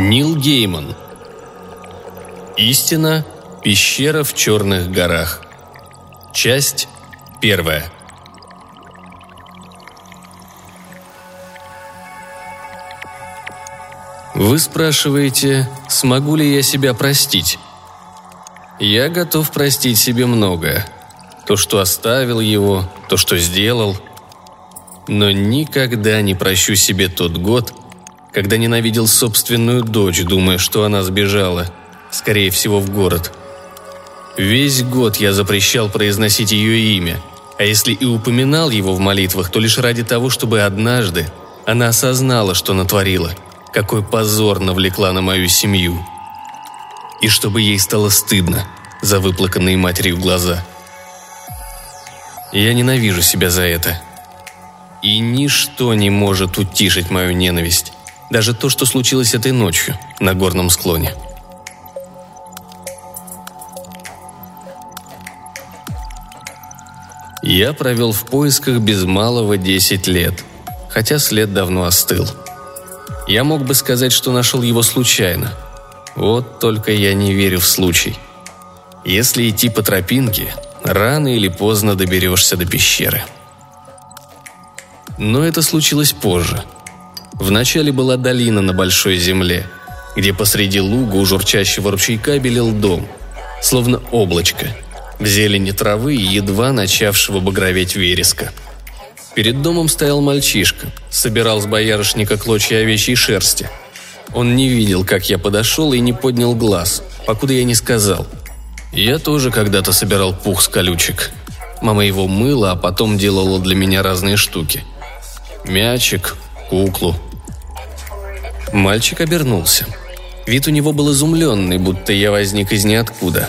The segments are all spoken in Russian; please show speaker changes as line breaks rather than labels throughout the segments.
Нил Гейман. Истина. Пещера в Черных горах. Часть первая. Вы спрашиваете, смогу ли я себя простить? Я готов простить себе многое. То, что оставил его, то, что сделал. Но никогда не прощу себе тот год, когда ненавидел собственную дочь, думая, что она сбежала, скорее всего, в город. Весь год я запрещал произносить ее имя, а если и упоминал его в молитвах, то лишь ради того, чтобы однажды она осознала, что натворила, какой позор навлекла на мою семью. И чтобы ей стало стыдно за выплаканные матерью глаза. Я ненавижу себя за это. И ничто не может утишить мою ненависть. Даже то, что случилось этой ночью на горном склоне. Я провел в поисках без малого 10 лет, хотя след давно остыл. Я мог бы сказать, что нашел его случайно. Вот только я не верю в случай. Если идти по тропинке, рано или поздно доберешься до пещеры. Но это случилось позже – Вначале была долина на большой земле, где посреди луга у журчащего ручейка белел дом, словно облачко, в зелени травы и едва начавшего багроветь вереска. Перед домом стоял мальчишка, собирал с боярышника клочья овечьей шерсти. Он не видел, как я подошел и не поднял глаз, покуда я не сказал. Я тоже когда-то собирал пух с колючек. Мама его мыла, а потом делала для меня разные штуки. Мячик, куклу, Мальчик обернулся. Вид у него был изумленный, будто я возник из ниоткуда.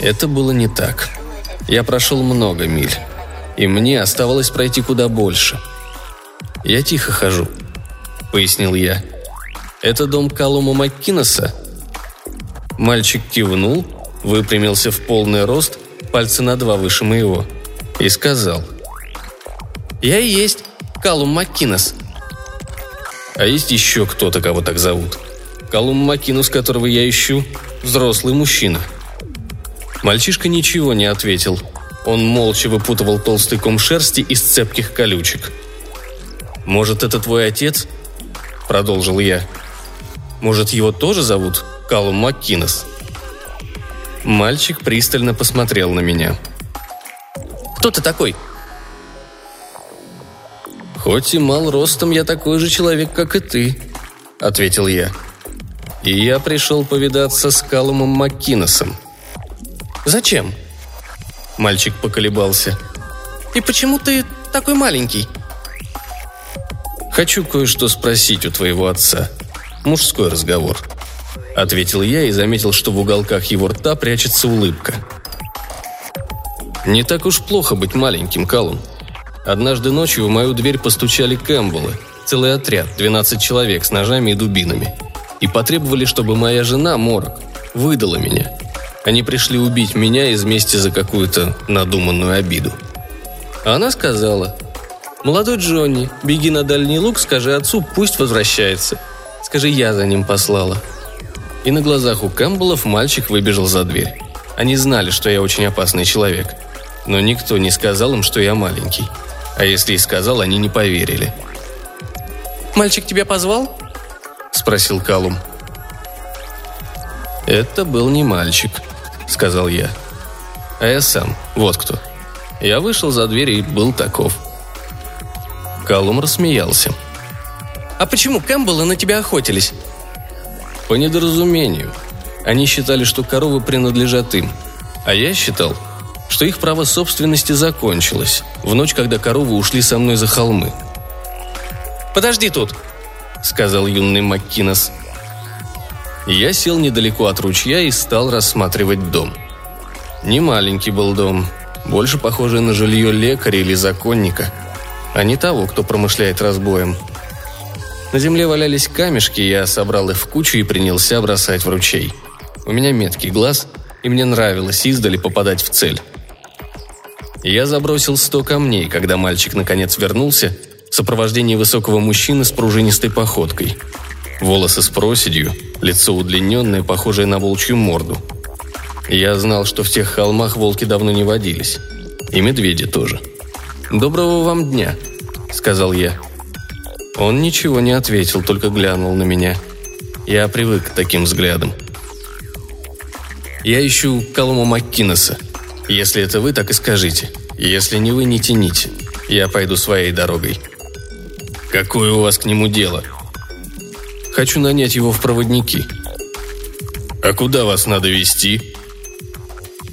Это было не так. Я прошел много миль, и мне оставалось пройти куда больше. «Я тихо хожу», — пояснил я. «Это дом Калума Маккинеса?» Мальчик кивнул, выпрямился в полный рост, пальцы на два выше моего, и сказал. «Я и есть Калум Маккинес», а есть еще кто-то, кого так зовут. Колумб Макинус, которого я ищу, взрослый мужчина. Мальчишка ничего не ответил. Он молча выпутывал толстый ком шерсти из цепких колючек. «Может, это твой отец?» – продолжил я. «Может, его тоже зовут Калум Маккинес?» Мальчик пристально посмотрел на меня. «Кто ты такой?» «Хоть и мал ростом, я такой же человек, как и ты», — ответил я. «И я пришел повидаться с Калумом Маккинесом». «Зачем?» Мальчик поколебался. «И почему ты такой маленький?» «Хочу кое-что спросить у твоего отца. Мужской разговор», — ответил я и заметил, что в уголках его рта прячется улыбка. «Не так уж плохо быть маленьким, Калум», Однажды ночью в мою дверь постучали Кэмпбеллы, целый отряд, 12 человек с ножами и дубинами. И потребовали, чтобы моя жена, Морок, выдала меня. Они пришли убить меня из мести за какую-то надуманную обиду. А она сказала, «Молодой Джонни, беги на дальний луг, скажи отцу, пусть возвращается. Скажи, я за ним послала». И на глазах у Кэмпбеллов мальчик выбежал за дверь. Они знали, что я очень опасный человек. Но никто не сказал им, что я маленький. А если и сказал, они не поверили.
«Мальчик тебя позвал?»
– спросил Калум. «Это был не мальчик», – сказал я. «А я сам, вот кто. Я вышел за дверь и был таков». Калум рассмеялся.
«А почему Кэмпбеллы на тебя охотились?»
«По недоразумению. Они считали, что коровы принадлежат им. А я считал, что их право собственности закончилось, в ночь, когда коровы ушли со мной за холмы.
«Подожди тут», — сказал юный Маккинес.
Я сел недалеко от ручья и стал рассматривать дом. Не маленький был дом, больше похожий на жилье лекаря или законника, а не того, кто промышляет разбоем. На земле валялись камешки, я собрал их в кучу и принялся бросать в ручей. У меня меткий глаз, и мне нравилось издали попадать в цель. Я забросил сто камней, когда мальчик наконец вернулся в сопровождении высокого мужчины с пружинистой походкой. Волосы с проседью, лицо удлиненное, похожее на волчью морду. Я знал, что в тех холмах волки давно не водились. И медведи тоже. «Доброго вам дня», — сказал я. Он ничего не ответил, только глянул на меня. Я привык к таким взглядам. «Я ищу Колома Маккинеса. Если это вы, так и скажите. Если не вы, не тяните. Я пойду своей дорогой». «Какое у вас к нему дело?» «Хочу нанять его в проводники». «А куда вас надо вести?»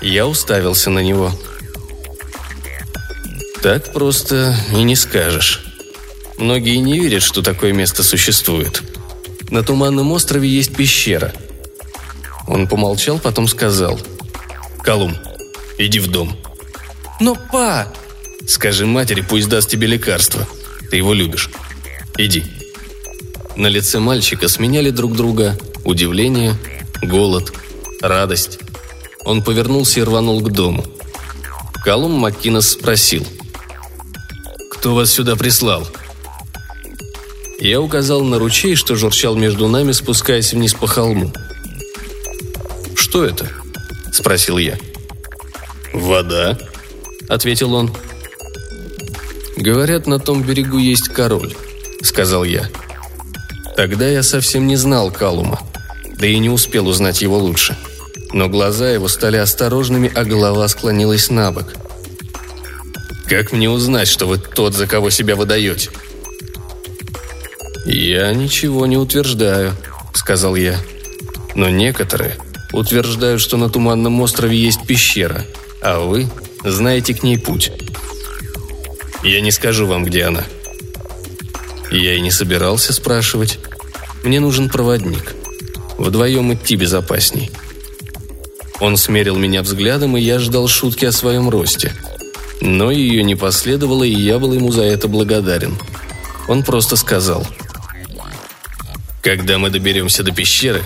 Я уставился на него. «Так просто и не скажешь». Многие не верят, что такое место существует. На Туманном острове есть пещера. Он помолчал, потом сказал. «Колум, иди в дом». «Но, па!» «Скажи матери, пусть даст тебе лекарство. Ты его любишь. Иди». На лице мальчика сменяли друг друга удивление, голод, радость. Он повернулся и рванул к дому. Колум Маккинес спросил. «Кто вас сюда прислал?» Я указал на ручей, что журчал между нами, спускаясь вниз по холму. «Что это?» – спросил я. «Вода», – ответил он. «Говорят, на том берегу есть король», – сказал я. Тогда я совсем не знал Калума, да и не успел узнать его лучше. Но глаза его стали осторожными, а голова склонилась на бок. «Как мне узнать, что вы тот, за кого себя выдаете?» «Я ничего не утверждаю», — сказал я. «Но некоторые утверждают, что на Туманном острове есть пещера, а вы знаете к ней путь. Я не скажу вам, где она». Я и не собирался спрашивать. Мне нужен проводник. Вдвоем идти безопасней. Он смерил меня взглядом, и я ждал шутки о своем росте. Но ее не последовало, и я был ему за это благодарен. Он просто сказал – когда мы доберемся до пещеры,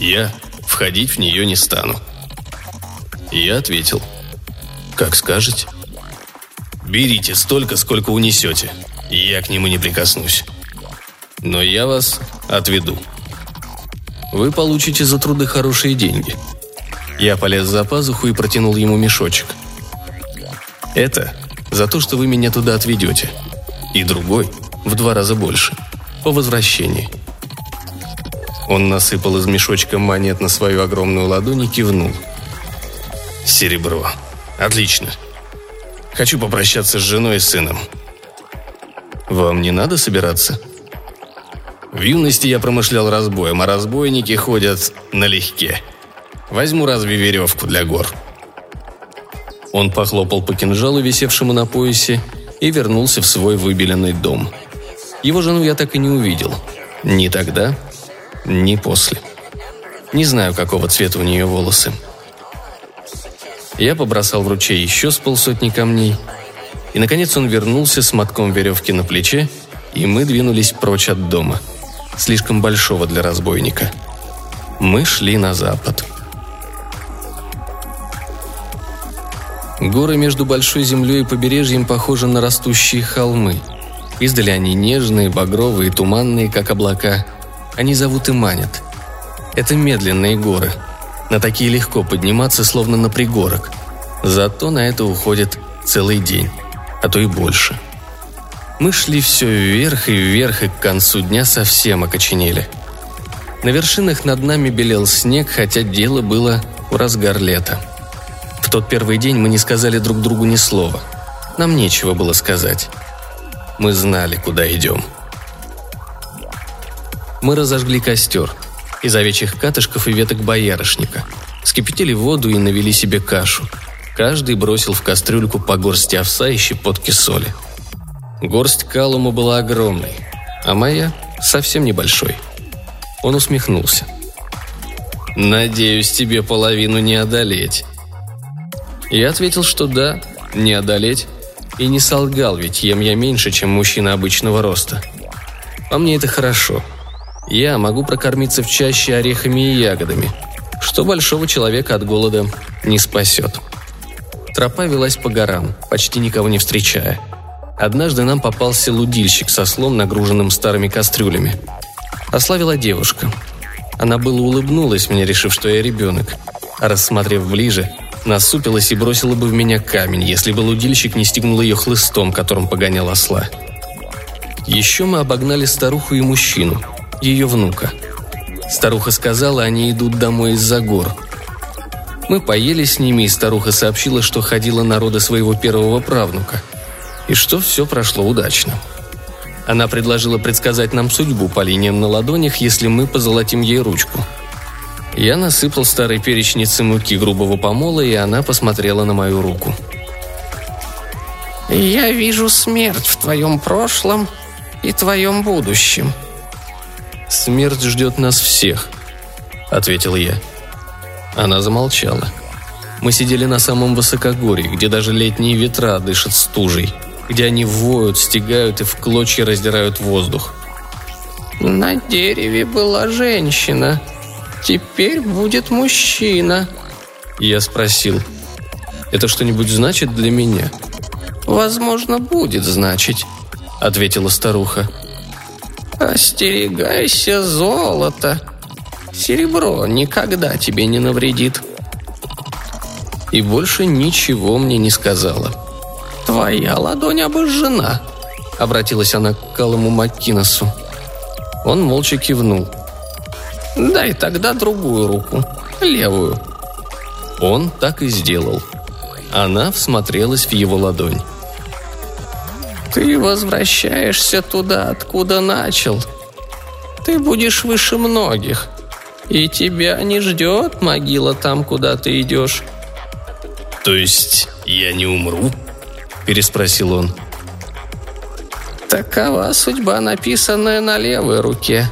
я входить в нее не стану. Я ответил, как скажете. Берите столько, сколько унесете, я к нему не прикоснусь. Но я вас отведу. Вы получите за труды хорошие деньги. Я полез за пазуху и протянул ему мешочек. Это за то, что вы меня туда отведете. И другой в два раза больше. По возвращении. Он насыпал из мешочка монет на свою огромную ладонь и кивнул. «Серебро. Отлично. Хочу попрощаться с женой и сыном». «Вам не надо собираться?» В юности я промышлял разбоем, а разбойники ходят налегке. Возьму разве веревку для гор. Он похлопал по кинжалу, висевшему на поясе, и вернулся в свой выбеленный дом. Его жену я так и не увидел. Ни тогда, ни после. Не знаю, какого цвета у нее волосы. Я побросал в ручей еще с полсотни камней, и, наконец, он вернулся с мотком веревки на плече, и мы двинулись прочь от дома, слишком большого для разбойника. Мы шли на запад. Горы между большой землей и побережьем похожи на растущие холмы. Издали они нежные, багровые, туманные, как облака – они зовут и манят. Это медленные горы. На такие легко подниматься, словно на пригорок. Зато на это уходит целый день, а то и больше. Мы шли все вверх и вверх, и к концу дня совсем окоченели. На вершинах над нами белел снег, хотя дело было в разгар лета. В тот первый день мы не сказали друг другу ни слова. Нам нечего было сказать. Мы знали, куда идем. Мы разожгли костер из овечьих катышков и веток боярышника. Скипятили воду и навели себе кашу. Каждый бросил в кастрюльку по горсти овса и щепотки соли. Горсть калума была огромной, а моя – совсем небольшой. Он усмехнулся. «Надеюсь, тебе половину не одолеть». Я ответил, что да, не одолеть. И не солгал, ведь ем я меньше, чем мужчина обычного роста. По мне это хорошо – я могу прокормиться в чаще орехами и ягодами, что большого человека от голода не спасет. Тропа велась по горам, почти никого не встречая. Однажды нам попался лудильщик со слом, нагруженным старыми кастрюлями. Ославила девушка. Она было улыбнулась мне, решив, что я ребенок. А рассмотрев ближе, насупилась и бросила бы в меня камень, если бы лудильщик не стегнул ее хлыстом, которым погонял осла. Еще мы обогнали старуху и мужчину, ее внука. Старуха сказала, они идут домой из-за гор. Мы поели с ними, и старуха сообщила, что ходила на роды своего первого правнука. И что все прошло удачно. Она предложила предсказать нам судьбу по линиям на ладонях, если мы позолотим ей ручку. Я насыпал старой перечнице муки грубого помола, и она посмотрела на мою руку.
«Я вижу смерть в твоем прошлом и твоем будущем».
«Смерть ждет нас всех», — ответил я. Она замолчала. Мы сидели на самом высокогорье, где даже летние ветра дышат стужей — где они воют, стегают и в клочья раздирают воздух.
«На дереве была женщина. Теперь будет мужчина».
Я спросил, «Это что-нибудь значит для меня?»
«Возможно, будет значить», — ответила старуха. «Остерегайся золота. Серебро никогда тебе не навредит».
И больше ничего мне не сказала.
«Твоя ладонь обожжена», — обратилась она к Калому Маккинесу.
Он молча кивнул.
«Дай тогда другую руку, левую».
Он так и сделал. Она всмотрелась в его ладонь.
«Ты возвращаешься туда, откуда начал. Ты будешь выше многих, и тебя не ждет могила там, куда ты идешь».
«То есть я не умру?» переспросил он.
Такова судьба, написанная на левой руке.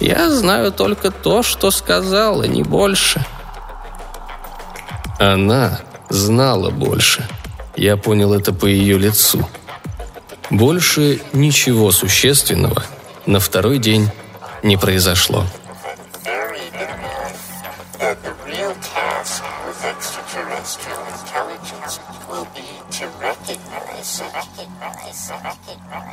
Я знаю только то, что сказала, не больше.
Она знала больше. Я понял это по ее лицу. Больше ничего существенного на второй день не произошло. recognize, recognize,